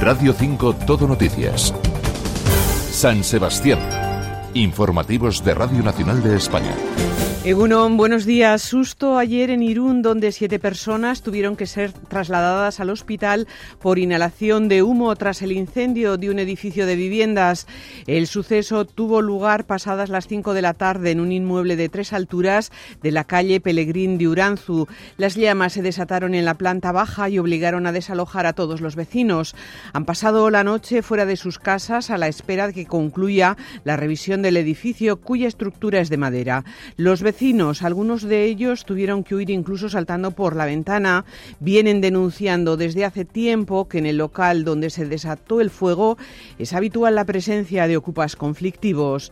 Radio 5 Todo Noticias. San Sebastián. Informativos de Radio Nacional de España. Egunon, buenos días. Susto ayer en Irún, donde siete personas tuvieron que ser trasladadas al hospital por inhalación de humo tras el incendio de un edificio de viviendas. El suceso tuvo lugar pasadas las cinco de la tarde en un inmueble de tres alturas de la calle Pelegrín de Uranzu. Las llamas se desataron en la planta baja y obligaron a desalojar a todos los vecinos. Han pasado la noche fuera de sus casas a la espera de que concluya la revisión del edificio, cuya estructura es de madera. Los vecinos, algunos de ellos tuvieron que huir incluso saltando por la ventana, vienen denunciando desde hace tiempo que en el local donde se desató el fuego es habitual la presencia de ocupas conflictivos.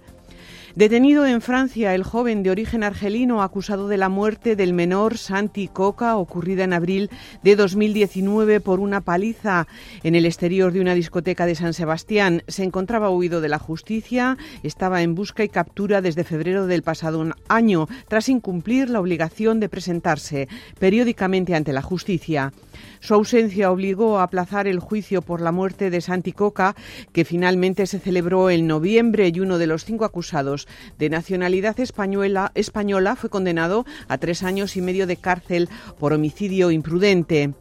Detenido en Francia el joven de origen argelino acusado de la muerte del menor Santi Coca ocurrida en abril de 2019 por una paliza en el exterior de una discoteca de San Sebastián. Se encontraba huido de la justicia, estaba en busca y captura desde febrero del pasado año tras incumplir la obligación de presentarse periódicamente ante la justicia. Su ausencia obligó a aplazar el juicio por la muerte de Santi Coca, que finalmente se celebró en noviembre y uno de los cinco acusados de nacionalidad española, española fue condenado a tres años y medio de cárcel por homicidio imprudente.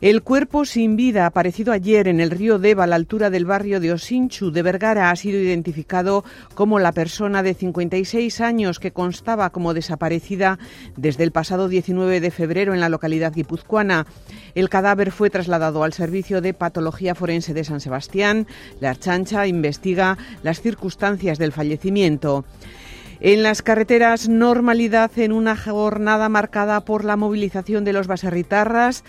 El cuerpo sin vida aparecido ayer en el río Deva a la altura del barrio de Osinchu de Vergara ha sido identificado como la persona de 56 años que constaba como desaparecida desde el pasado 19 de febrero en la localidad guipuzcoana. El cadáver fue trasladado al Servicio de Patología Forense de San Sebastián. La Archancha investiga las circunstancias del fallecimiento. En las carreteras, normalidad en una jornada marcada por la movilización de los baserritarras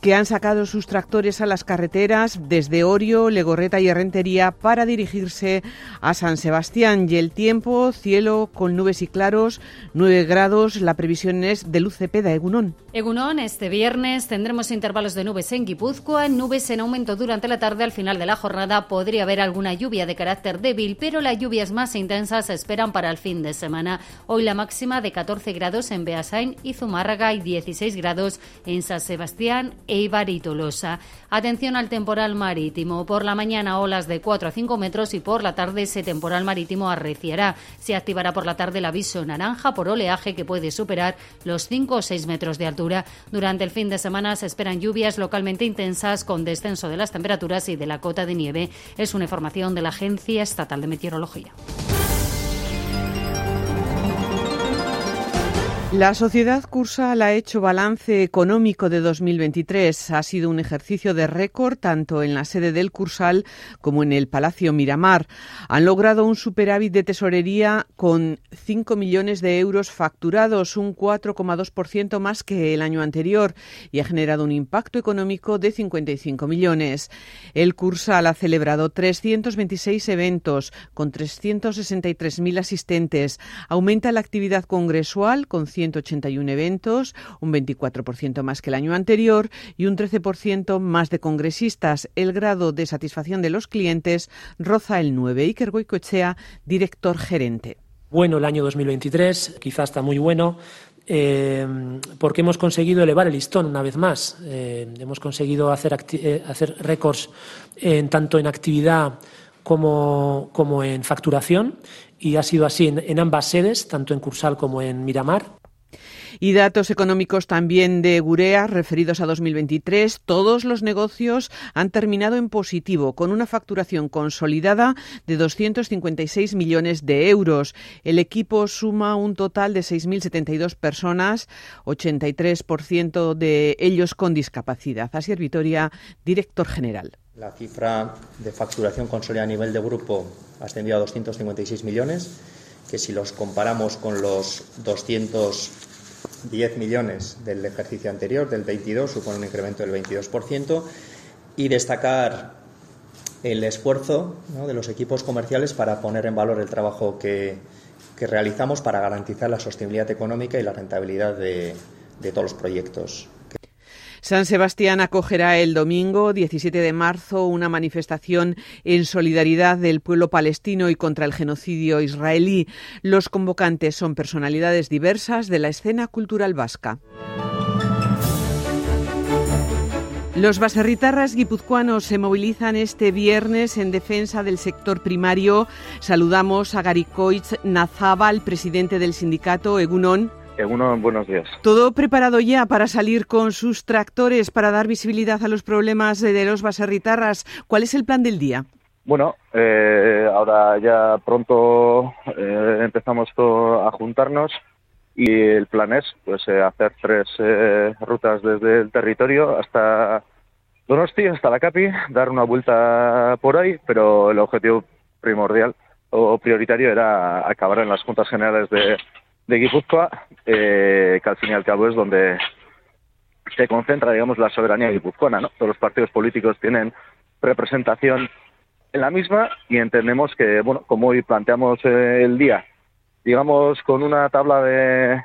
que han sacado sus tractores a las carreteras desde Orio, Legorreta y Herrentería para dirigirse a San Sebastián. Y el tiempo, cielo con nubes y claros, 9 grados, la previsión es de luz cepeda, Egunón. Egunón, este viernes tendremos intervalos de nubes en Guipúzcoa, nubes en aumento durante la tarde. Al final de la jornada podría haber alguna lluvia de carácter débil, pero las lluvias más intensas se esperan para el fin de semana. Hoy la máxima de 14 grados en Beasain y Zumárraga y 16 grados en San Sebastián Eibar y Tolosa. Atención al temporal marítimo. Por la mañana olas de 4 a 5 metros y por la tarde ese temporal marítimo arreciará. Se activará por la tarde el aviso naranja por oleaje que puede superar los 5 o 6 metros de altura. Durante el fin de semana se esperan lluvias localmente intensas con descenso de las temperaturas y de la cota de nieve. Es una información de la Agencia Estatal de Meteorología. La sociedad Cursal ha hecho balance económico de 2023. Ha sido un ejercicio de récord tanto en la sede del Cursal como en el Palacio Miramar. Han logrado un superávit de tesorería con 5 millones de euros facturados, un 4,2% más que el año anterior, y ha generado un impacto económico de 55 millones. El Cursal ha celebrado 326 eventos con 363.000 asistentes. Aumenta la actividad congresual con 181 eventos, un 24% más que el año anterior y un 13% más de congresistas. El grado de satisfacción de los clientes roza el 9. Iker Goicoechea, director gerente. Bueno, el año 2023 quizás está muy bueno. Eh, porque hemos conseguido elevar el listón una vez más. Eh, hemos conseguido hacer, eh, hacer récords en, tanto en actividad como, como, en facturación y ha sido así en ambas sedes, tanto en Cursal como en Miramar. Y datos económicos también de Gurea referidos a 2023. Todos los negocios han terminado en positivo, con una facturación consolidada de 256 millones de euros. El equipo suma un total de 6.072 personas, 83% de ellos con discapacidad. Así es, Vitoria, director general. La cifra de facturación consolidada a nivel de grupo ha ascendido a 256 millones, que si los comparamos con los 200 10 millones del ejercicio anterior, del 22, supone un incremento del 22%, y destacar el esfuerzo de los equipos comerciales para poner en valor el trabajo que, que, realizamos para garantizar la sostenibilidad económica y la rentabilidad de, de todos los proyectos. San Sebastián acogerá el domingo 17 de marzo una manifestación en solidaridad del pueblo palestino y contra el genocidio israelí. Los convocantes son personalidades diversas de la escena cultural vasca. Los baserritarras guipuzcoanos se movilizan este viernes en defensa del sector primario. Saludamos a Garicoitz Nazábal, presidente del sindicato Egunon. Egunon, buenos días. ¿Todo preparado ya para salir con sus tractores para dar visibilidad a los problemas de los baserritarras? ¿Cuál es el plan del día? Bueno, eh, ahora ya pronto eh, empezamos a juntarnos y el plan es pues eh, hacer tres eh, rutas desde el territorio hasta Donosti, hasta la Capi, dar una vuelta por ahí, pero el objetivo primordial o prioritario era acabar en las juntas generales de, de Guipúzcoa, eh, que al fin y al cabo es donde se concentra, digamos, la soberanía guipuzcoana, ¿no? Todos los partidos políticos tienen representación en la misma y entendemos que, bueno, como hoy planteamos el día digamos, con una tabla de,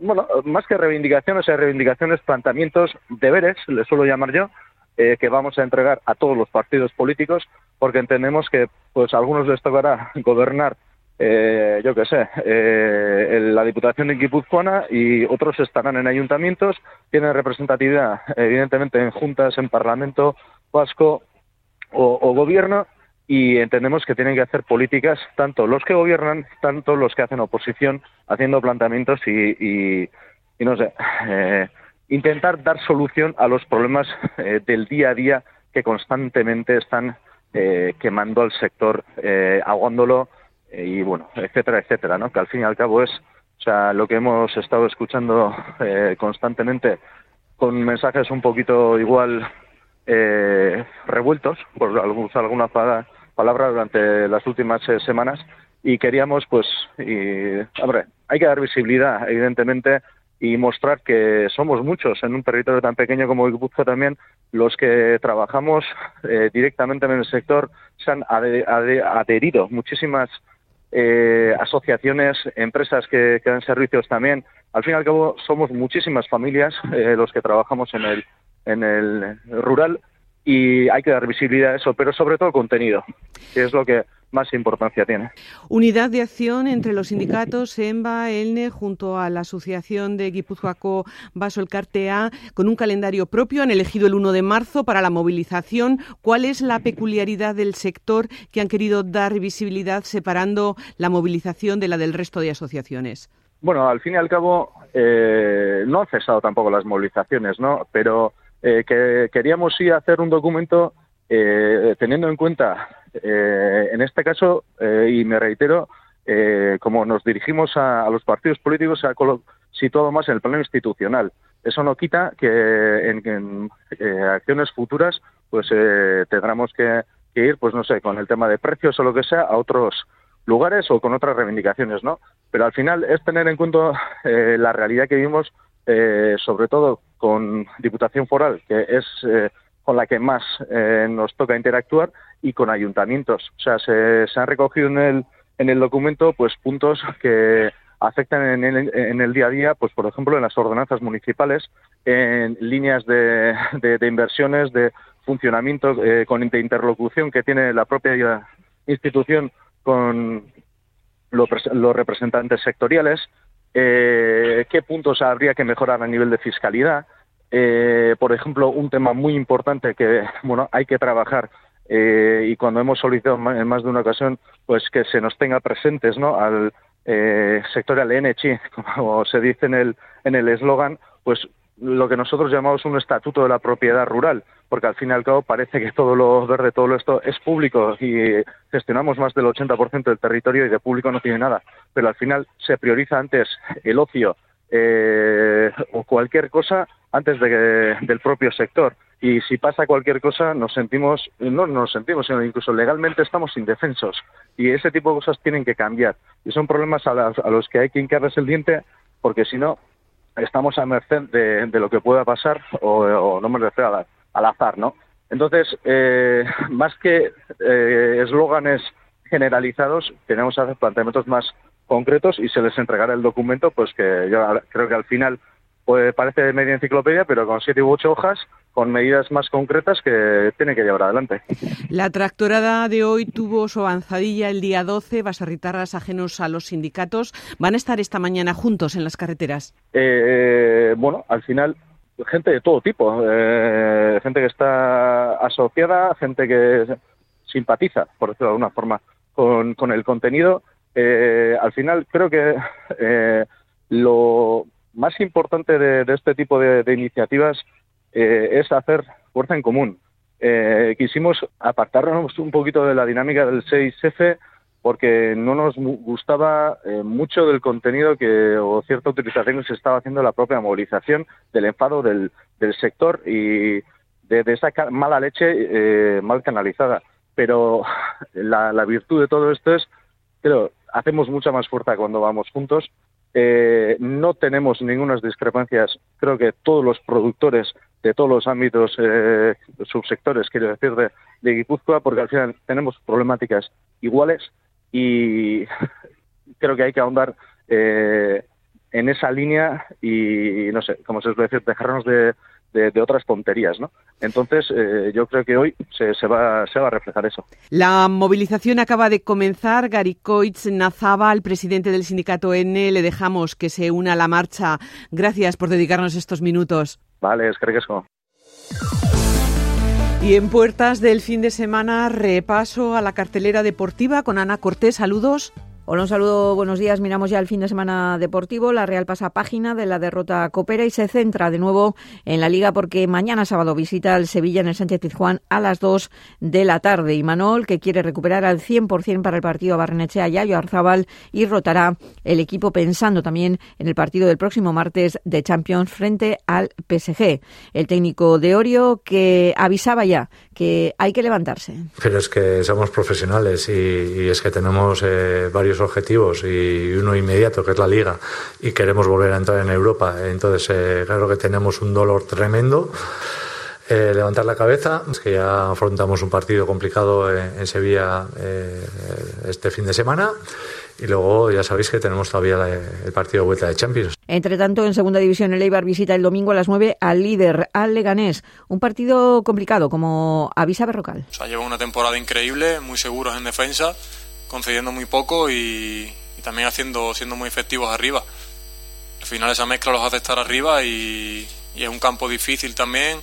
bueno, más que reivindicaciones, reivindicaciones, planteamientos, deberes, le suelo llamar yo, eh, que vamos a entregar a todos los partidos políticos, porque entendemos que, pues, a algunos les tocará gobernar, eh, yo qué sé, eh, la Diputación de Guipuzcoana y otros estarán en ayuntamientos, tienen representatividad, evidentemente, en juntas, en Parlamento Vasco o, Gobierno, y entendemos que tienen que hacer políticas tanto los que gobiernan, tanto los que hacen oposición, haciendo planteamientos y, no sé, eh, intentar dar solución a los problemas eh, del día a día que constantemente están eh, quemando al sector, aguándolo y bueno, etcétera, etcétera, ¿no? Que al fin y al cabo es, o sea, lo que hemos estado escuchando constantemente con mensajes un poquito igual eh, revueltos, por alguna palabra, durante las últimas eh, semanas y queríamos, pues, y, hombre, hay que dar visibilidad, evidentemente, y mostrar que somos muchos en un territorio tan pequeño como Guipúzcoa también los que trabajamos eh, directamente en el sector se han adherido muchísimas eh, asociaciones, empresas que, dan servicios también. Al fin y al cabo somos muchísimas familias eh, los que trabajamos en el en el rural y hay que dar visibilidad a eso, pero sobre todo contenido, que es lo que más importancia tiene. Unidad de acción entre los sindicatos EMBA, ELNE, junto a la Asociación de Guipúzcoaco Vaso el Cartea, con un calendario propio. Han elegido el 1 de marzo para la movilización. ¿Cuál es la peculiaridad del sector que han querido dar visibilidad separando la movilización de la del resto de asociaciones? Bueno, al fin y al cabo, eh, no han cesado tampoco las movilizaciones, ¿no? Pero eh, que queríamos sí hacer un documento eh, teniendo en cuenta, eh, en este caso, y me reitero, como nos dirigimos a, los partidos políticos, se ha situado más en el plano institucional. Eso no quita que en, acciones futuras pues tendremos que, ir, pues no sé, con el tema de precios o lo que sea, a otros lugares o con otras reivindicaciones, ¿no? Pero al final es tener en cuenta la realidad que vivimos eh, sobre todo con Diputación Foral, que es eh, con la que más eh, nos toca interactuar, y con ayuntamientos. O sea, se, han recogido en el, en el documento pues puntos que afectan en el, en el día a día, pues por ejemplo en las ordenanzas municipales, en líneas de, de, inversiones, de funcionamiento, con interlocución que tiene la propia institución con los representantes sectoriales, eh, qué puntos habría que mejorar a nivel de fiscalidad. Eh, por ejemplo, un tema muy importante que bueno hay que trabajar eh, y cuando hemos solicitado en más de una ocasión, pues que se nos tenga presentes, ¿no? Al eh, sector LNC, como se dice en el en el eslogan, pues lo que nosotros llamamos un estatuto de la propiedad rural, porque al fin y al cabo parece que todo lo verde, todo esto es público y gestionamos más del 80% del territorio y de público no tiene nada, pero al final se prioriza antes el ocio eh, o cualquier cosa antes de, del propio sector. Y si pasa cualquier cosa, nos sentimos, no nos sentimos, sino incluso legalmente estamos indefensos. Y ese tipo de cosas tienen que cambiar. Y son problemas a, a los que hay que hincarles el diente, porque si no, estamos a merced de, lo que pueda pasar o, no me refiero al azar, ¿no? Entonces, eh, más que eh, eslóganes generalizados, tenemos que hacer planteamientos más concretos y se les entregará el documento, pues que yo creo que al final pues parece de media enciclopedia, pero con siete u ocho hojas, con medidas más concretas que tiene que llevar adelante. La tractorada de hoy tuvo su avanzadilla el día 12, basarritarras ajenos a los sindicatos. ¿Van a estar esta mañana juntos en las carreteras? Eh, bueno, al final gente de todo tipo, eh, gente que está asociada, gente que simpatiza, por decirlo de alguna forma, con, con el contenido. Eh, al final creo que eh, lo más importante de, este tipo de, iniciativas es hacer fuerza en común. quisimos apartarnos un poquito de la dinámica del 6F porque no nos gustaba eh, mucho del contenido que o cierta utilización que se estaba haciendo la propia movilización del enfado del, sector y de, esa mala leche eh, mal canalizada. Pero la, la, virtud de todo esto es, creo, hacemos mucha más fuerza cuando vamos juntos. Eh, no tenemos ninguna discrepancias. Creo que todos los productores de todos los ámbitos, subsectores, quiero decir, de, de Guipúzcoa, porque al final tenemos problemáticas iguales y creo que hay que ahondar eh, en esa línea y, no sé, como se suele decir, dejarnos de, de, otras tonterías, ¿no? Entonces, eh, yo creo que hoy se, se, va, se va a reflejar eso. La movilización acaba de comenzar. Gary Coitz Nazaba, el presidente del sindicato N, le dejamos que se una a la marcha. Gracias por dedicarnos estos minutos. Vale, es que y en puertas del fin de semana, repaso a la cartelera deportiva con Ana Cortés. Saludos. Hola, un saludo, buenos días. Miramos ya el fin de semana deportivo. La Real pasa página de la derrota copera y se centra de nuevo en la Liga porque mañana sábado visita al Sevilla en el Sánchez Pizjuán a las 2 de la tarde. Y Manol, que quiere recuperar al 100% para el partido a Barrenechea Yayo Arzabal y rotará el equipo pensando también en el partido del próximo martes de Champions frente al PSG. El técnico de Orio que avisaba ya que hay que levantarse. Pero es que somos profesionales y, es que tenemos eh, varios objetivos y uno inmediato que es la liga y queremos volver a entrar en Europa. Entonces, eh, claro que tenemos un dolor tremendo. Eh, levantar la cabeza, es que ya afrontamos un partido complicado en, Sevilla este fin de semana y luego ya sabéis que tenemos todavía el partido de vuelta de Champions. Entre tanto, en segunda división, el Eibar visita el domingo a las 9 al líder, al Leganés. Un partido complicado, como avisa Berrocal. O sea, lleva una temporada increíble, muy seguros en defensa, concediendo muy poco y, también haciendo, siendo muy efectivos arriba. Al final esa mezcla los hace estar arriba y, es un campo difícil también.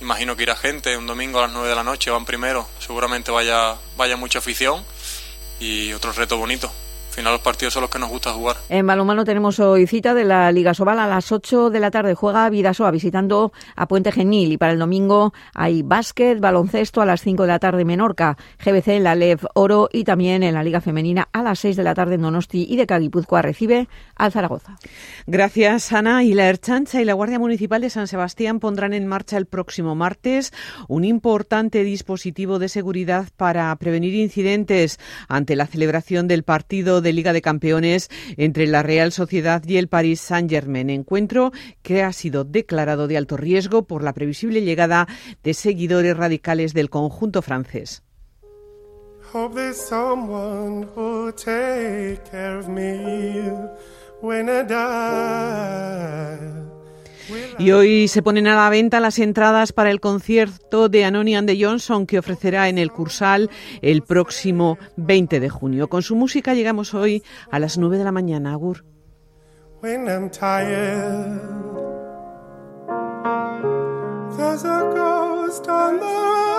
Imagino que irá gente un domingo a las 9 de la noche, van primero, seguramente vaya, vaya mucha afición y otro reto bonito. Al final los partidos son los que nos gusta jugar. En balonmano tenemos hoy cita de la Liga Sobal a las 8 de la tarde. Juega Vidasoa visitando a Puente Genil y para el domingo hay básquet, baloncesto a las 5 de la tarde Menorca, GBC en la LEV Oro y también en la Liga Femenina a las 6 de la tarde en Donosti y de Caguipuzcoa recibe al Zaragoza. Gracias Ana. Y la Erchancha y la Guardia Municipal de San Sebastián pondrán en marcha el próximo martes un importante dispositivo de seguridad para prevenir incidentes ante la celebración del partido de Liga de Campeones entre la Real Sociedad y el Paris Saint-Germain. Encuentro que ha sido declarado de alto riesgo por la previsible llegada de seguidores radicales del conjunto francés. Y hoy se ponen a la venta las entradas para el concierto de Anonian de Johnson que ofrecerá en el Cursal el próximo 20 de junio. Con su música llegamos hoy a las 9 de la mañana. Agur. The